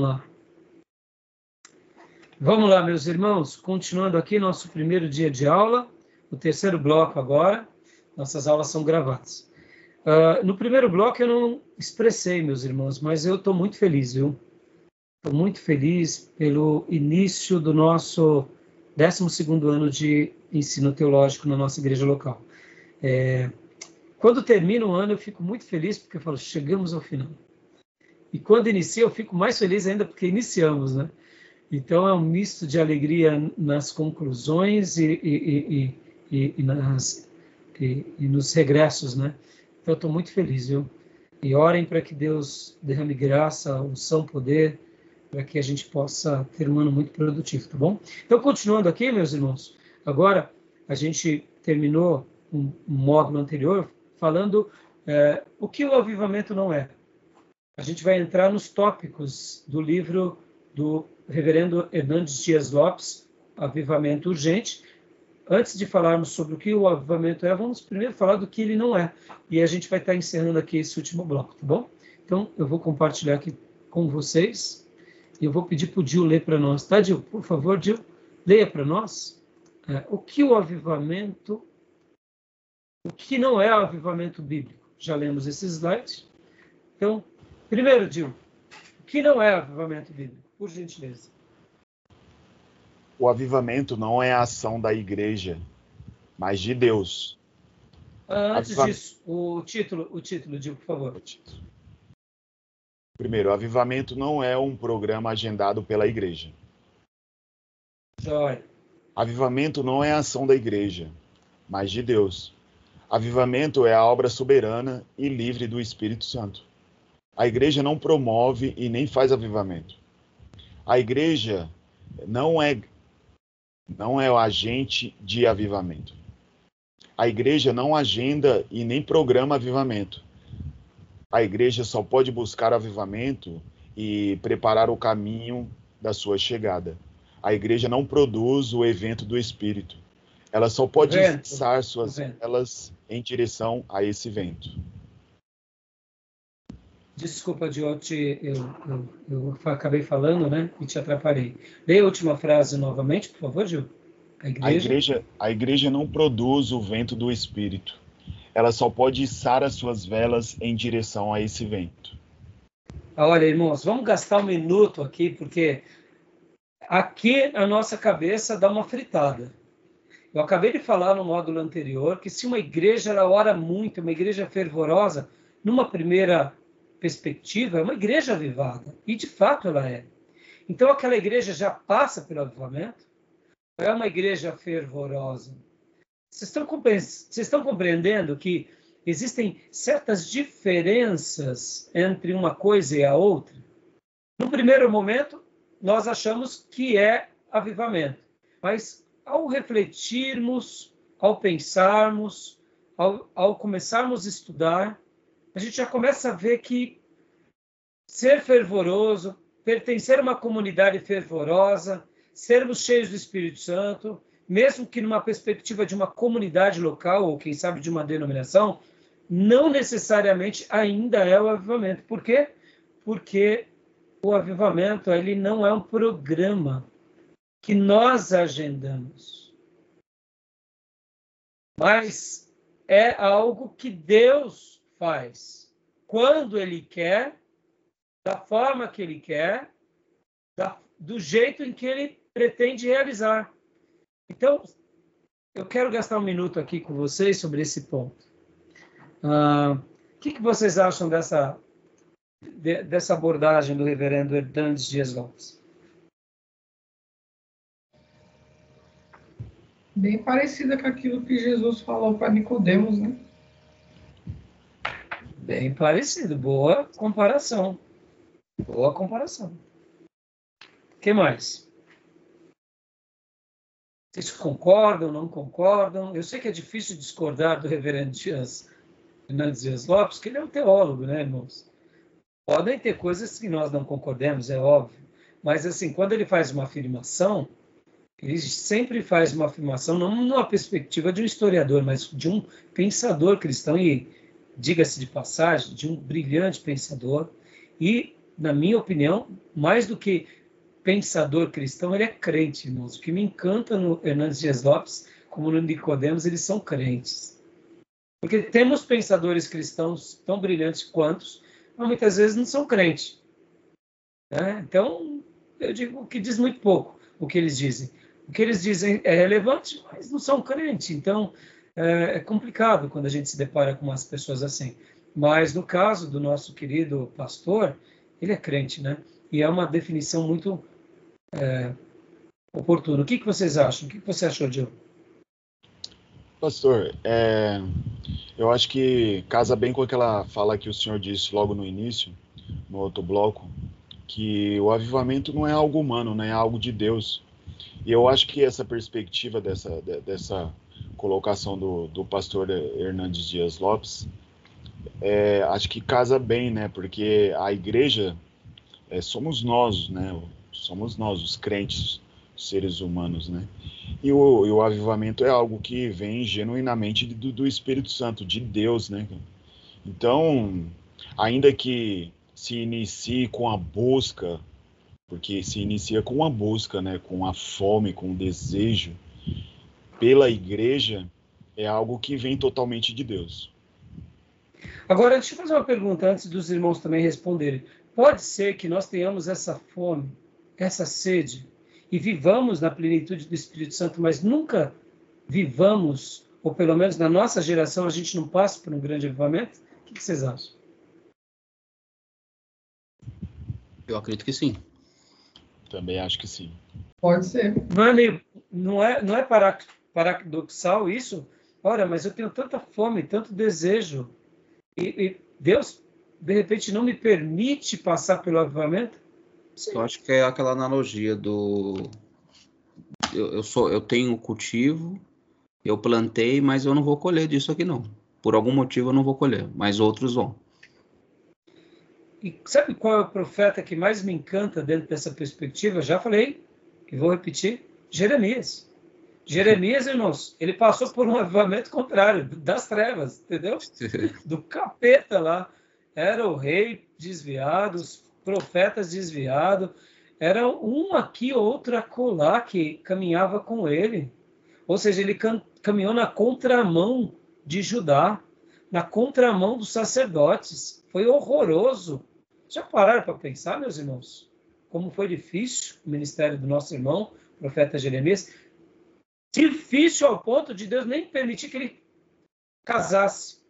lá. Vamos lá, meus irmãos, continuando aqui nosso primeiro dia de aula, o terceiro bloco agora. Nossas aulas são gravadas. Uh, no primeiro bloco eu não expressei, meus irmãos, mas eu estou muito feliz, viu? Estou muito feliz pelo início do nosso 12 ano de ensino teológico na nossa igreja local. É, quando termina o ano, eu fico muito feliz porque eu falo, chegamos ao final. E quando inicia, eu fico mais feliz ainda porque iniciamos, né? Então é um misto de alegria nas conclusões e, e, e, e nas, nos regressos, né? Então estou muito feliz, viu? E orem para que Deus derrame graça, unção, poder, para que a gente possa ter um ano muito produtivo, tá bom? Então, continuando aqui, meus irmãos, agora a gente terminou um módulo anterior falando é, o que o avivamento não é. A gente vai entrar nos tópicos do livro do reverendo Hernandes Dias Lopes, Avivamento Urgente. Antes de falarmos sobre o que o avivamento é, vamos primeiro falar do que ele não é. E a gente vai estar encerrando aqui esse último bloco, tá bom? Então, eu vou compartilhar aqui com vocês e eu vou pedir para o Dil ler para nós, tá, Dil? Por favor, Dil, leia para nós é, o que o avivamento, o que não é o avivamento bíblico. Já lemos esse slide. Então, primeiro, Dil, o que não é avivamento bíblico? por gentileza. O avivamento não é a ação da igreja, mas de Deus. Ah, antes disso, o título, o título, digo, por favor. Primeiro, o avivamento não é um programa agendado pela igreja. Joia. Avivamento não é a ação da igreja, mas de Deus. Avivamento é a obra soberana e livre do Espírito Santo. A igreja não promove e nem faz avivamento. A igreja não é não é o agente de avivamento. A igreja não agenda e nem programa avivamento. A igreja só pode buscar avivamento e preparar o caminho da sua chegada. A igreja não produz o evento do Espírito. Ela só pode lançar suas velas em direção a esse vento. Desculpa, Diote, eu, eu, eu, acabei falando, né? E te atrapalhei. Leia a última frase novamente, por favor, Gil. A igreja... a igreja, a igreja não produz o vento do Espírito. Ela só pode içar as suas velas em direção a esse vento. Ah, olha, irmãos, vamos gastar um minuto aqui, porque aqui a nossa cabeça dá uma fritada. Eu acabei de falar no módulo anterior que se uma igreja ela ora muito, uma igreja fervorosa, numa primeira perspectiva, é uma igreja avivada. E de fato ela é. Então aquela igreja já passa pelo avivamento? É uma igreja fervorosa. Vocês estão, vocês estão compreendendo que existem certas diferenças entre uma coisa e a outra? No primeiro momento, nós achamos que é avivamento. Mas ao refletirmos, ao pensarmos, ao, ao começarmos a estudar, a gente já começa a ver que ser fervoroso, pertencer a uma comunidade fervorosa, sermos cheios do Espírito Santo, mesmo que numa perspectiva de uma comunidade local ou quem sabe de uma denominação, não necessariamente ainda é o avivamento. Por quê? Porque o avivamento ele não é um programa que nós agendamos, mas é algo que Deus faz quando Ele quer, da forma que Ele quer, da, do jeito em que Ele pretende realizar. Então, eu quero gastar um minuto aqui com vocês sobre esse ponto. Ah, o que, que, vocês acham dessa, de, dessa abordagem do reverendo Hernandes Dias Lopes? Bem parecida com aquilo que Jesus falou para Nicodemos, né? Bem parecido. Boa comparação. Boa comparação. O que mais? Vocês concordam, não concordam? Eu sei que é difícil discordar do reverendo Dias, Fernandes Dias Lopes, que ele é um teólogo, né, irmãos? Podem ter coisas que nós não concordemos, é óbvio. Mas, assim, quando ele faz uma afirmação, ele sempre faz uma afirmação não numa perspectiva de um historiador, mas de um pensador cristão e diga-se de passagem, de um brilhante pensador, e na minha opinião, mais do que pensador cristão, ele é crente, irmãos. O que me encanta no Hernandes Dias Lopes, como no Nicodemos, eles são crentes. Porque temos pensadores cristãos tão brilhantes quantos, mas muitas vezes não são crentes. Né? Então, eu digo que diz muito pouco o que eles dizem. O que eles dizem é relevante, mas não são crentes. Então, é, é complicado quando a gente se depara com umas pessoas assim. Mas no caso do nosso querido pastor, ele é crente, né? E é uma definição muito é, oportuna. O que, que vocês acham? O que, que você achou, Diogo? Pastor, é, eu acho que casa bem com aquela fala que o senhor disse logo no início, no outro bloco, que o avivamento não é algo humano, né? é algo de Deus. E eu acho que essa perspectiva dessa, dessa colocação do, do pastor Hernandes Dias Lopes, é, acho que casa bem, né? Porque a igreja é, somos nós, né? Somos nós, os crentes, seres humanos, né? E o, e o avivamento é algo que vem genuinamente do, do Espírito Santo, de Deus, né? Então, ainda que se inicie com a busca, porque se inicia com a busca, né? Com a fome, com o desejo pela igreja, é algo que vem totalmente de Deus. Agora, deixa eu fazer uma pergunta antes dos irmãos também responderem. Pode ser que nós tenhamos essa fome, essa sede, e vivamos na plenitude do Espírito Santo, mas nunca vivamos, ou pelo menos na nossa geração, a gente não passa por um grande avivamento? O que vocês acham? Eu acredito que sim. Também acho que sim. Pode ser. Não é, meio, não é, não é paradoxal isso? Ora, mas eu tenho tanta fome, tanto desejo, e, e Deus, de repente, não me permite passar pelo avivamento? Sim. Eu acho que é aquela analogia do eu, eu sou eu tenho cultivo, eu plantei, mas eu não vou colher disso aqui não. Por algum motivo eu não vou colher, mas outros vão. E sabe qual é o profeta que mais me encanta dentro dessa perspectiva? Já falei e vou repetir: Jeremias. Jeremias, irmãos, ele passou por um avivamento contrário, das trevas, entendeu? Do capeta lá. Era o rei desviado, os profetas desviados. Era um aqui, outro acolá que caminhava com ele. Ou seja, ele caminhou na contramão de Judá, na contramão dos sacerdotes. Foi horroroso. Já pararam para pensar, meus irmãos? Como foi difícil o ministério do nosso irmão, profeta Jeremias? Difícil ao ponto de Deus nem permitir que ele casasse,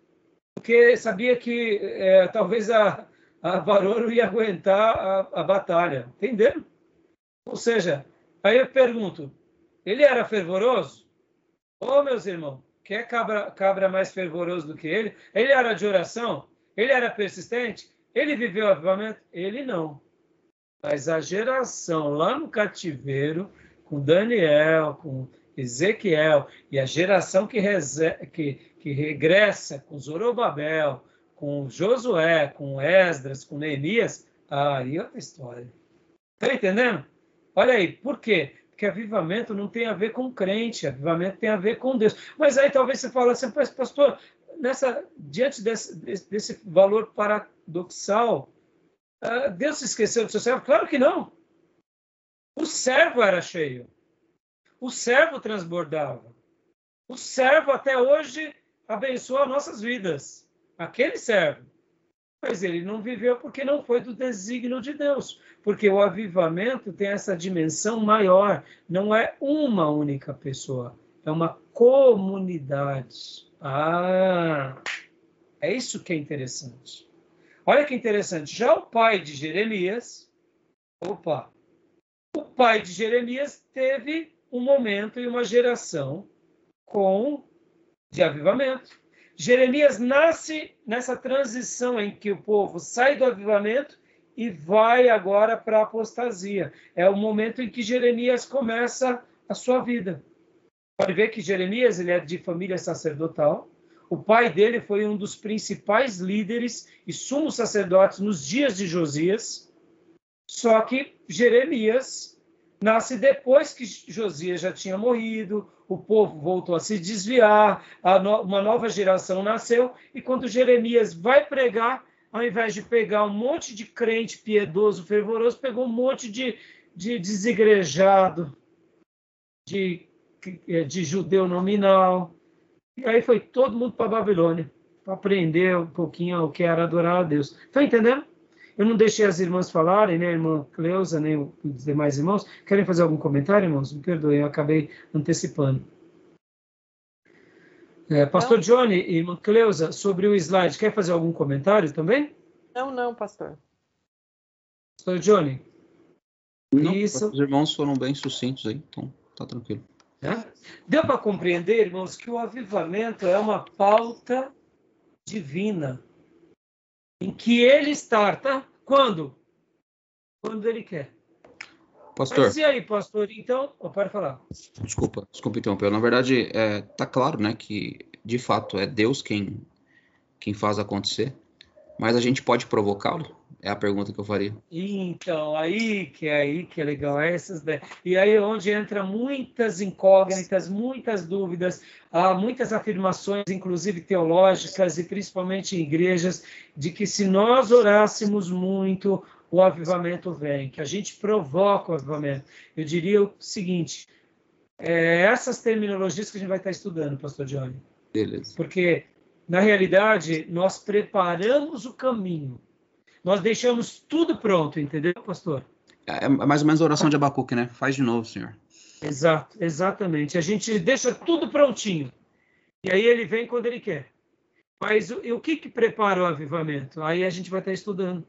porque sabia que é, talvez a, a Varoro ia aguentar a, a batalha, entenderam? Ou seja, aí eu pergunto, ele era fervoroso? Ô, oh, meus irmãos, quer cabra, cabra mais fervoroso do que ele? Ele era de oração? Ele era persistente? Ele viveu o avivamento? Ele não. Mas a geração lá no cativeiro, com Daniel, com Ezequiel e a geração que, que, que regressa com Zorobabel, com Josué, com Esdras, com Neemias, aí é outra história. Está entendendo? Olha aí, por quê? Porque avivamento não tem a ver com crente, avivamento tem a ver com Deus. Mas aí talvez você fale assim, pastor, nessa, diante desse, desse valor paradoxal, ah, Deus se esqueceu do seu servo? Claro que não. O servo era cheio. O servo transbordava. O servo até hoje abençoa nossas vidas. Aquele servo. Mas ele não viveu porque não foi do desígnio de Deus. Porque o avivamento tem essa dimensão maior. Não é uma única pessoa. É uma comunidade. Ah, é isso que é interessante. Olha que interessante. Já o pai de Jeremias, opa, o pai de Jeremias teve um momento e uma geração com de avivamento. Jeremias nasce nessa transição em que o povo sai do avivamento e vai agora para a apostasia. É o momento em que Jeremias começa a sua vida. Pode ver que Jeremias ele é de família sacerdotal. O pai dele foi um dos principais líderes e sumos sacerdotes nos dias de Josias. Só que Jeremias nasce depois que Josias já tinha morrido, o povo voltou a se desviar, a no, uma nova geração nasceu, e quando Jeremias vai pregar, ao invés de pegar um monte de crente piedoso, fervoroso, pegou um monte de, de desigrejado, de, de judeu nominal. E aí foi todo mundo para Babilônia, para aprender um pouquinho o que era adorar a Deus. Está entendendo? Eu não deixei as irmãs falarem, né, a irmã Cleusa, nem os demais irmãos. Querem fazer algum comentário, irmãos? Me perdoem, eu acabei antecipando. É, Pastor não. Johnny e irmã Cleusa, sobre o slide, quer fazer algum comentário também? Não, não, pastor. Pastor Johnny? Não, Isso. Os irmãos foram bem sucintos aí, então tá tranquilo. É? Deu para compreender, irmãos, que o avivamento é uma pauta divina em que ele está, Quando? Quando ele quer. Pastor. Mas e aí, pastor? Então, oh, pode falar. Desculpa, desculpa interromper. Na verdade, é, tá claro, né, que de fato é Deus quem quem faz acontecer, mas a gente pode provocá-lo. É a pergunta que eu faria. Então, aí que é aí que é legal. Essas, né? E aí é onde entra muitas incógnitas, muitas dúvidas, há muitas afirmações, inclusive teológicas e principalmente em igrejas, de que se nós orássemos muito, o avivamento vem, que a gente provoca o avivamento. Eu diria o seguinte: é essas terminologias que a gente vai estar estudando, Pastor Johnny. Beleza. Porque, na realidade, nós preparamos o caminho nós deixamos tudo pronto, entendeu, pastor? É, é mais ou menos a oração de Abacuque, né? Faz de novo, senhor. Exato, exatamente. A gente deixa tudo prontinho. E aí ele vem quando ele quer. Mas o, o que, que prepara o avivamento? Aí a gente vai estar estudando.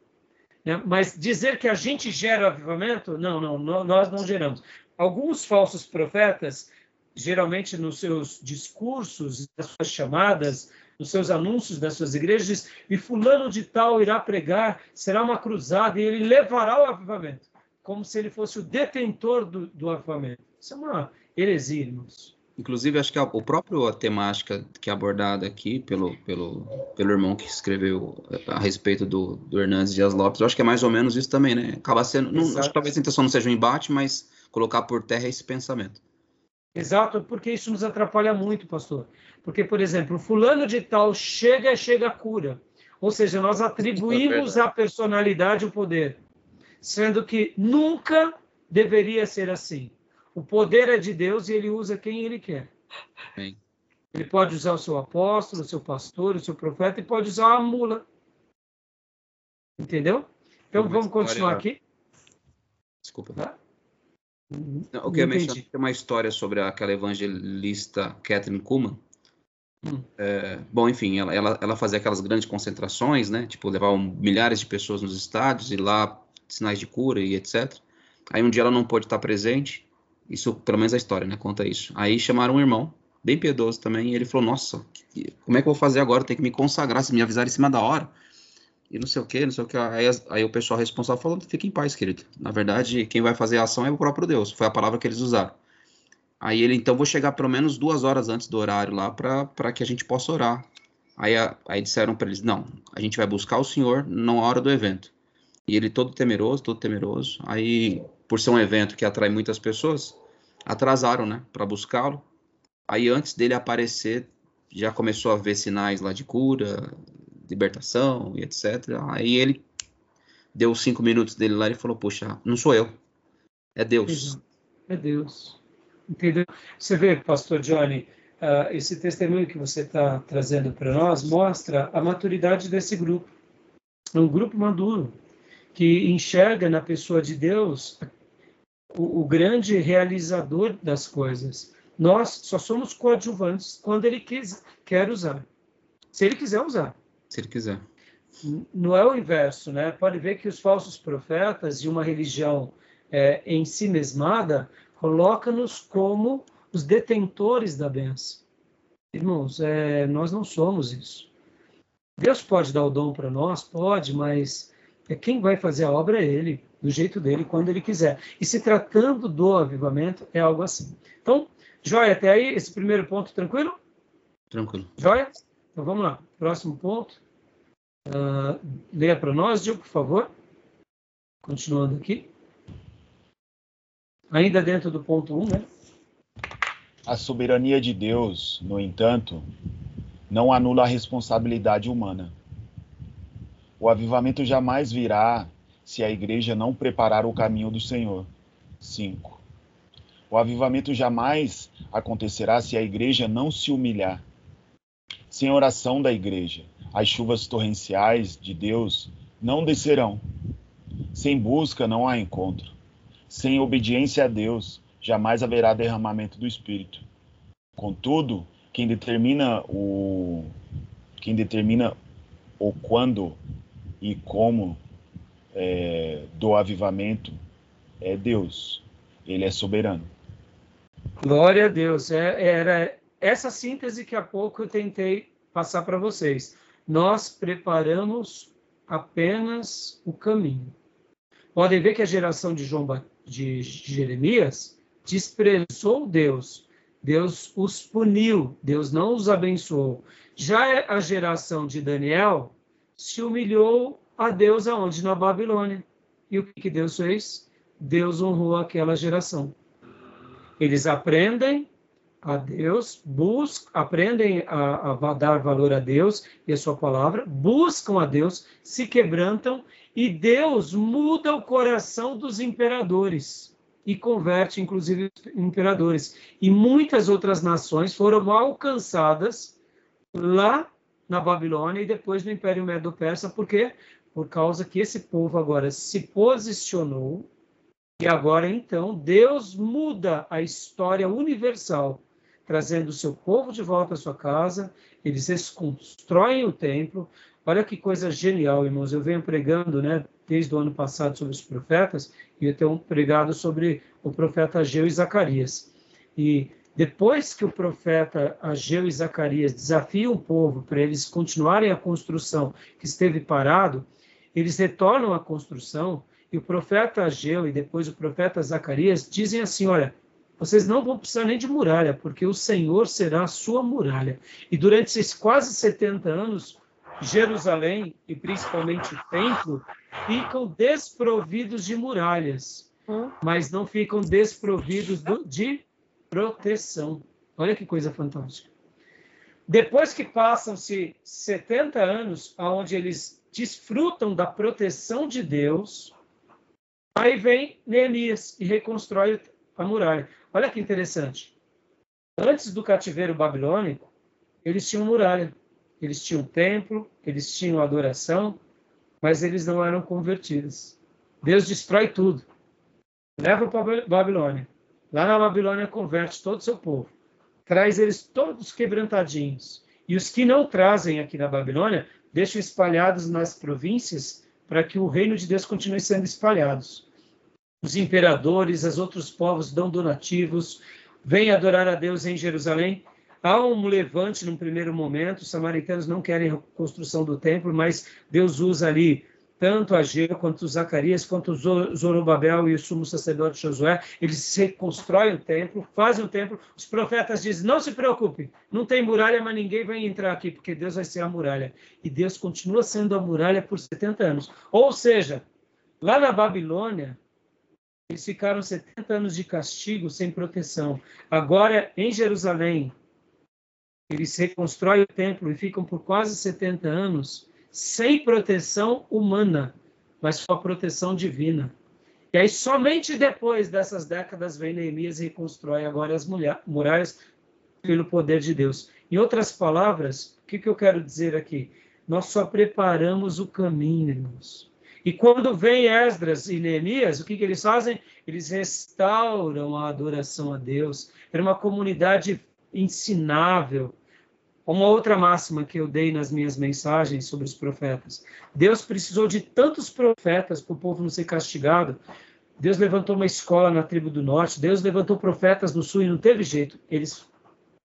Né? Mas dizer que a gente gera o avivamento, não, não, nós não geramos. Alguns falsos profetas, geralmente nos seus discursos, nas suas chamadas, nos seus anúncios das suas igrejas, diz, e fulano de tal irá pregar, será uma cruzada, e ele levará o avivamento, como se ele fosse o detentor do, do avivamento. Isso é uma heresia, irmãos. Inclusive, acho que a, o próprio a temática que é abordada aqui pelo, pelo, pelo irmão que escreveu a respeito do, do Hernandes Dias Lopes, eu acho que é mais ou menos isso também, né? Acaba sendo. Não, acho que talvez a intenção não seja um embate, mas colocar por terra esse pensamento. Exato, porque isso nos atrapalha muito, pastor. Porque, por exemplo, fulano de tal chega e chega a cura. Ou seja, nós atribuímos à personalidade o poder, sendo que nunca deveria ser assim. O poder é de Deus e ele usa quem ele quer. Bem. Ele pode usar o seu apóstolo, o seu pastor, o seu profeta e pode usar a mula. Entendeu? Então vamos continuar aqui. Desculpa. Tá? O que eu mencionei é uma história sobre aquela evangelista Catherine Kuhlman. Hum. É, bom, enfim, ela, ela, ela, fazia aquelas grandes concentrações, né? Tipo, levavam milhares de pessoas nos estádios e lá sinais de cura e etc. Aí um dia ela não pôde estar presente. Isso, pelo menos a história, né? Conta isso. Aí chamaram um irmão, bem piedoso também, e ele falou: Nossa, como é que eu vou fazer agora? Tem que me consagrar, se me avisar em cima da hora e não sei o que, não sei o que. Aí, aí, o pessoal responsável falou: fique em paz, querido. Na verdade, quem vai fazer a ação é o próprio Deus. Foi a palavra que eles usaram. Aí ele, então, vou chegar pelo menos duas horas antes do horário lá para que a gente possa orar. Aí, aí disseram para eles: não, a gente vai buscar o Senhor na hora do evento. E ele todo temeroso, todo temeroso. Aí, por ser um evento que atrai muitas pessoas, atrasaram, né, para buscá-lo. Aí, antes dele aparecer, já começou a ver sinais lá de cura, libertação e etc. Aí ele deu os cinco minutos dele lá e falou: Poxa, não sou eu, é Deus. É Deus. Entendeu? Você vê, Pastor Johnny, uh, esse testemunho que você está trazendo para nós mostra a maturidade desse grupo. É um grupo maduro que enxerga na pessoa de Deus o, o grande realizador das coisas. Nós só somos coadjuvantes quando ele quis, quer usar. Se ele quiser usar. Se ele quiser. Não é o inverso, né? Pode ver que os falsos profetas de uma religião é, em si mesmada coloca-nos como os detentores da benção. Irmãos, é, nós não somos isso. Deus pode dar o dom para nós, pode, mas é quem vai fazer a obra é Ele, do jeito dele, quando Ele quiser. E se tratando do avivamento, é algo assim. Então, joia, até aí, esse primeiro ponto, tranquilo? Tranquilo. Joia? Então vamos lá, próximo ponto. Uh, leia para nós, Gil, por favor. Continuando aqui. Ainda dentro do ponto 1, um, né? A soberania de Deus, no entanto, não anula a responsabilidade humana. O avivamento jamais virá se a igreja não preparar o caminho do Senhor. 5. O avivamento jamais acontecerá se a igreja não se humilhar. Sem oração da igreja, as chuvas torrenciais de Deus não descerão. Sem busca não há encontro. Sem obediência a Deus, jamais haverá derramamento do Espírito. Contudo, quem determina o quem determina o quando e como é, do avivamento é Deus. Ele é soberano. Glória a Deus. É, era essa síntese que há pouco eu tentei passar para vocês. Nós preparamos apenas o caminho. Podem ver que a geração de, João, de Jeremias desprezou Deus. Deus os puniu, Deus não os abençoou. Já a geração de Daniel se humilhou a Deus aonde? Na Babilônia. E o que Deus fez? Deus honrou aquela geração. Eles aprendem a Deus, buscam, aprendem a, a, dar valor a Deus e a sua palavra, buscam a Deus, se quebrantam e Deus muda o coração dos imperadores e converte, inclusive, imperadores. E muitas outras nações foram alcançadas lá na Babilônia e depois no Império Medo-Persa, por quê? Por causa que esse povo agora se posicionou e agora então Deus muda a história universal, trazendo o seu povo de volta à sua casa, eles desconstroem o templo. Olha que coisa genial, irmãos. Eu venho pregando, né, desde o ano passado sobre os profetas, e eu tenho pregado sobre o profeta Ageu e Zacarias. E depois que o profeta Ageu e Zacarias desafiam o povo para eles continuarem a construção que esteve parado, eles retornam à construção e o profeta Ageu e depois o profeta Zacarias dizem assim: olha, vocês não vão precisar nem de muralha, porque o Senhor será a sua muralha. E durante esses quase 70 anos, Jerusalém e principalmente o templo ficam desprovidos de muralhas, hum? mas não ficam desprovidos de proteção. Olha que coisa fantástica. Depois que passam-se 70 anos, onde eles desfrutam da proteção de Deus, aí vem Neemias e reconstrói a muralha. Olha que interessante. Antes do cativeiro babilônico, eles tinham muralha, eles tinham templo, eles tinham adoração, mas eles não eram convertidos. Deus destrói tudo. Leva para Babilônia. Lá na Babilônia converte todo o seu povo. Traz eles todos quebrantadinhos. E os que não trazem aqui na Babilônia, deixam espalhados nas províncias para que o reino de Deus continue sendo espalhados. Os imperadores, os outros povos dão donativos, vêm adorar a Deus em Jerusalém. Há um levante num primeiro momento, os samaritanos não querem a construção do templo, mas Deus usa ali tanto Ageu quanto Zacarias, quanto Zorobabel e o sumo sacerdote Josué, eles reconstroem o templo, fazem o templo. Os profetas dizem: não se preocupe, não tem muralha, mas ninguém vai entrar aqui, porque Deus vai ser a muralha. E Deus continua sendo a muralha por 70 anos. Ou seja, lá na Babilônia, eles ficaram 70 anos de castigo sem proteção. Agora, em Jerusalém, eles reconstroem o templo e ficam por quase 70 anos sem proteção humana, mas com a proteção divina. E aí, somente depois dessas décadas, vem Neemias e reconstrói agora as muralhas pelo poder de Deus. Em outras palavras, o que, que eu quero dizer aqui? Nós só preparamos o caminho, irmãos. E quando vem Esdras e Neemias, o que, que eles fazem? Eles restauram a adoração a Deus. Era uma comunidade ensinável, uma outra máxima que eu dei nas minhas mensagens sobre os profetas. Deus precisou de tantos profetas para o povo não ser castigado. Deus levantou uma escola na tribo do norte, Deus levantou profetas no sul e não teve jeito. Eles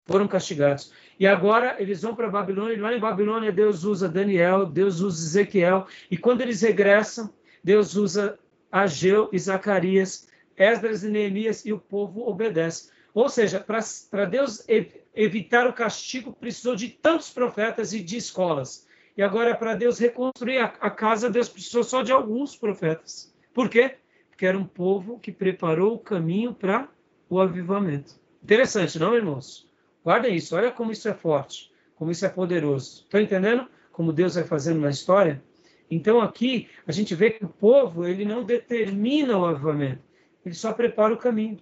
foram castigados. E agora eles vão para Babilônia, e lá em Babilônia Deus usa Daniel, Deus usa Ezequiel, e quando eles regressam, Deus usa Ageu e Zacarias, Esdras e Neemias, e o povo obedece. Ou seja, para Deus evitar o castigo, precisou de tantos profetas e de escolas. E agora, para Deus reconstruir a, a casa, Deus precisou só de alguns profetas. Por quê? Porque era um povo que preparou o caminho para o avivamento. Interessante, não, irmãos? Guardem isso, olha como isso é forte, como isso é poderoso. Estão entendendo como Deus vai fazendo na história? Então aqui a gente vê que o povo ele não determina o avivamento, ele só prepara o caminho.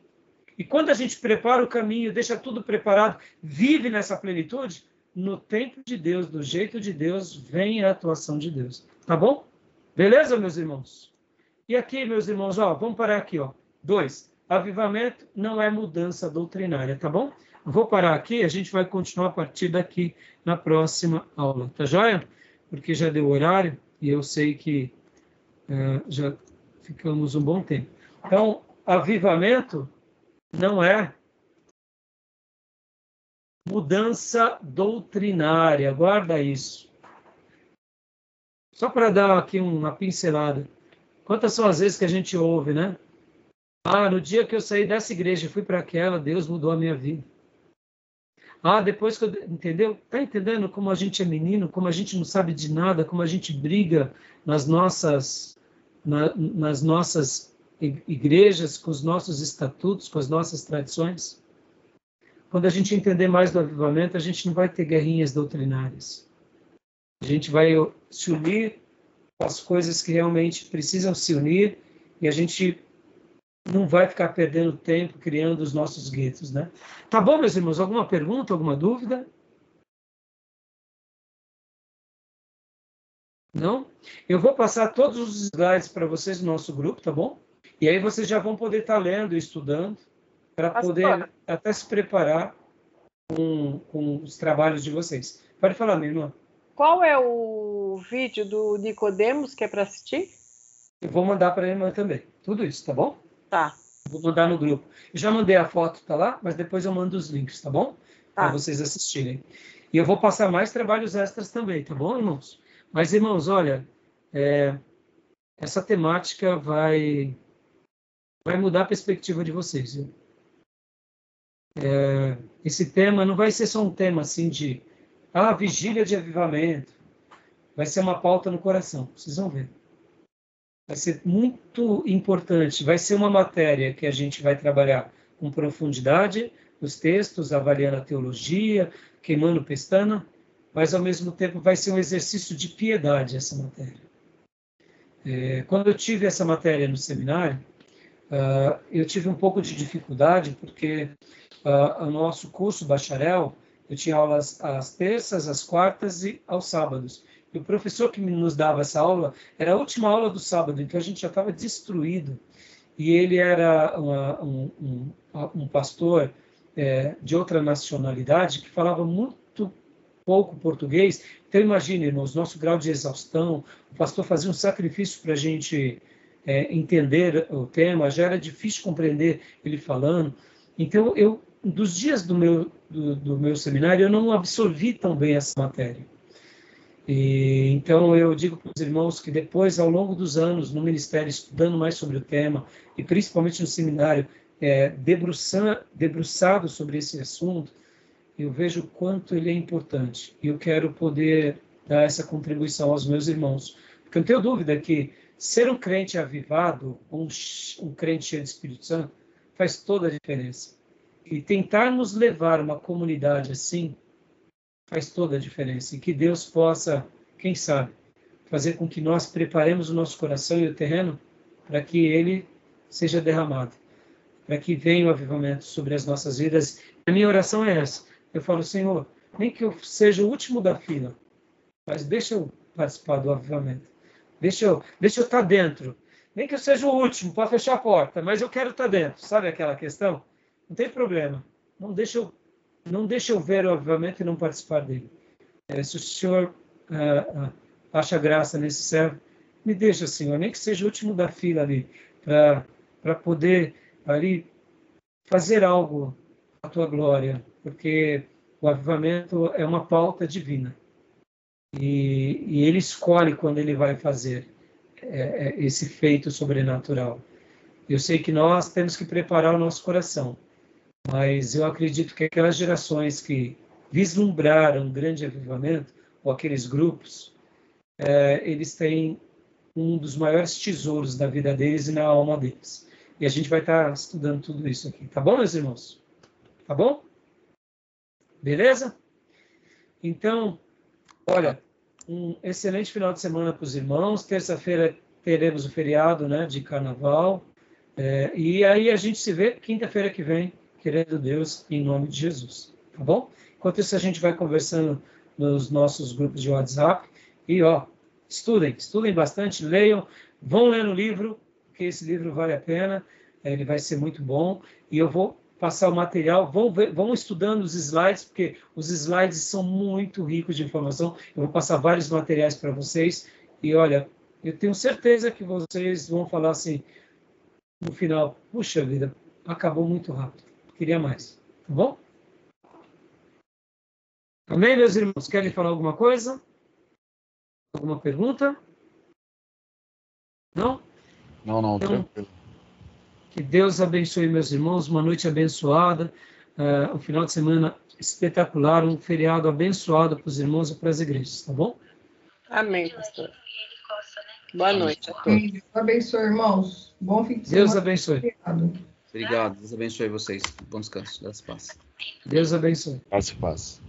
E quando a gente prepara o caminho, deixa tudo preparado, vive nessa plenitude, no tempo de Deus, do jeito de Deus, vem a atuação de Deus. Tá bom? Beleza, meus irmãos? E aqui, meus irmãos, ó, vamos parar aqui, ó. Dois. Avivamento não é mudança doutrinária, tá bom? Vou parar aqui, a gente vai continuar a partir daqui na próxima aula, tá joia? Porque já deu horário e eu sei que uh, já ficamos um bom tempo. Então, avivamento não é mudança doutrinária, guarda isso. Só para dar aqui uma pincelada. Quantas são as vezes que a gente ouve, né? Ah, no dia que eu saí dessa igreja e fui para aquela, Deus mudou a minha vida. Ah, depois que eu. Entendeu? Tá entendendo como a gente é menino, como a gente não sabe de nada, como a gente briga nas nossas, na, nas nossas igrejas, com os nossos estatutos, com as nossas tradições? Quando a gente entender mais do avivamento, a gente não vai ter guerrinhas doutrinárias. A gente vai se unir as coisas que realmente precisam se unir e a gente não vai ficar perdendo tempo criando os nossos guetos, né? Tá bom, meus irmãos? Alguma pergunta, alguma dúvida? Não? Eu vou passar todos os slides para vocês no nosso grupo, tá bom? E aí vocês já vão poder estar tá lendo e estudando para poder até se preparar com, com os trabalhos de vocês. Pode falar, minha irmã. Qual é o vídeo do Nicodemos que é para assistir? Eu vou mandar para a irmã também. Tudo isso, tá bom? Tá. Vou mandar no grupo. Eu já mandei a foto, tá lá, mas depois eu mando os links, tá bom? Tá. Para vocês assistirem. E eu vou passar mais trabalhos extras também, tá bom, irmãos? Mas, irmãos, olha, é, essa temática vai, vai mudar a perspectiva de vocês. Viu? É, esse tema não vai ser só um tema assim de ah, vigília de avivamento. Vai ser uma pauta no coração, vocês vão ver vai ser muito importante. Vai ser uma matéria que a gente vai trabalhar com profundidade os textos, avaliando a teologia, queimando pestana, mas ao mesmo tempo vai ser um exercício de piedade essa matéria. É, quando eu tive essa matéria no seminário, uh, eu tive um pouco de dificuldade porque uh, o nosso curso bacharel eu tinha aulas às terças, às quartas e aos sábados. E o professor que nos dava essa aula era a última aula do sábado, então a gente já estava destruído. E ele era uma, um, um, um, pastor é, de outra nacionalidade que falava muito pouco português. Então, imagine, irmãos, nosso grau de exaustão. O pastor fazia um sacrifício para a gente é, entender o tema, já era difícil compreender ele falando. Então, eu, dos dias do meu, do, do meu seminário, eu não absorvi tão bem essa matéria. E, então eu digo para os irmãos que depois, ao longo dos anos, no ministério, estudando mais sobre o tema, e principalmente no seminário, é, debruçado sobre esse assunto, eu vejo o quanto ele é importante. E eu quero poder dar essa contribuição aos meus irmãos. Porque eu tenho dúvida que ser um crente avivado, um, um crente cheio de Espírito Santo, faz toda a diferença. E tentar nos levar uma comunidade assim, faz toda a diferença. E que Deus possa, quem sabe, fazer com que nós preparemos o nosso coração e o terreno para que ele seja derramado, para que venha o avivamento sobre as nossas vidas. A minha oração é essa. Eu falo, Senhor, nem que eu seja o último da fila, mas deixa eu participar do avivamento. Deixa eu, deixa eu estar dentro. Nem que eu seja o último para fechar a porta, mas eu quero estar dentro. Sabe aquela questão? Não tem problema. Não deixa eu não deixa eu ver, obviamente, e não participar dele. É, se o senhor uh, uh, acha graça nesse servo, me deixa, senhor, nem que seja o último da fila ali, para poder ali fazer algo à tua glória, porque o avivamento é uma pauta divina. E, e ele escolhe quando ele vai fazer é, esse feito sobrenatural. Eu sei que nós temos que preparar o nosso coração mas eu acredito que aquelas gerações que vislumbraram um grande avivamento, ou aqueles grupos, é, eles têm um dos maiores tesouros da vida deles e na alma deles. E a gente vai estar estudando tudo isso aqui. Tá bom, meus irmãos? Tá bom? Beleza? Então, olha, um excelente final de semana para os irmãos. Terça-feira teremos o feriado né, de carnaval. É, e aí a gente se vê quinta-feira que vem, querendo Deus, em nome de Jesus. Tá bom? Enquanto isso, a gente vai conversando nos nossos grupos de WhatsApp. E, ó, estudem, estudem bastante, leiam, vão ler o livro, porque esse livro vale a pena, é, ele vai ser muito bom. E eu vou passar o material, vão, ver, vão estudando os slides, porque os slides são muito ricos de informação. Eu vou passar vários materiais para vocês. E olha, eu tenho certeza que vocês vão falar assim, no final, puxa vida, acabou muito rápido, queria mais, tá bom? Amém, meus irmãos? Querem falar alguma coisa? Alguma pergunta? Não? Não, não, Então, tranquilo. Que Deus abençoe meus irmãos, uma noite abençoada, uh, um final de semana espetacular, um feriado abençoado para os irmãos e para as igrejas, tá bom? Amém, pastor. Boa noite a todos. Deus abençoe, irmãos. Bom fim de Deus semana. abençoe. Obrigado. Deus abençoe vocês. Bom descanso. Paz. Deus abençoe. Paz e paz.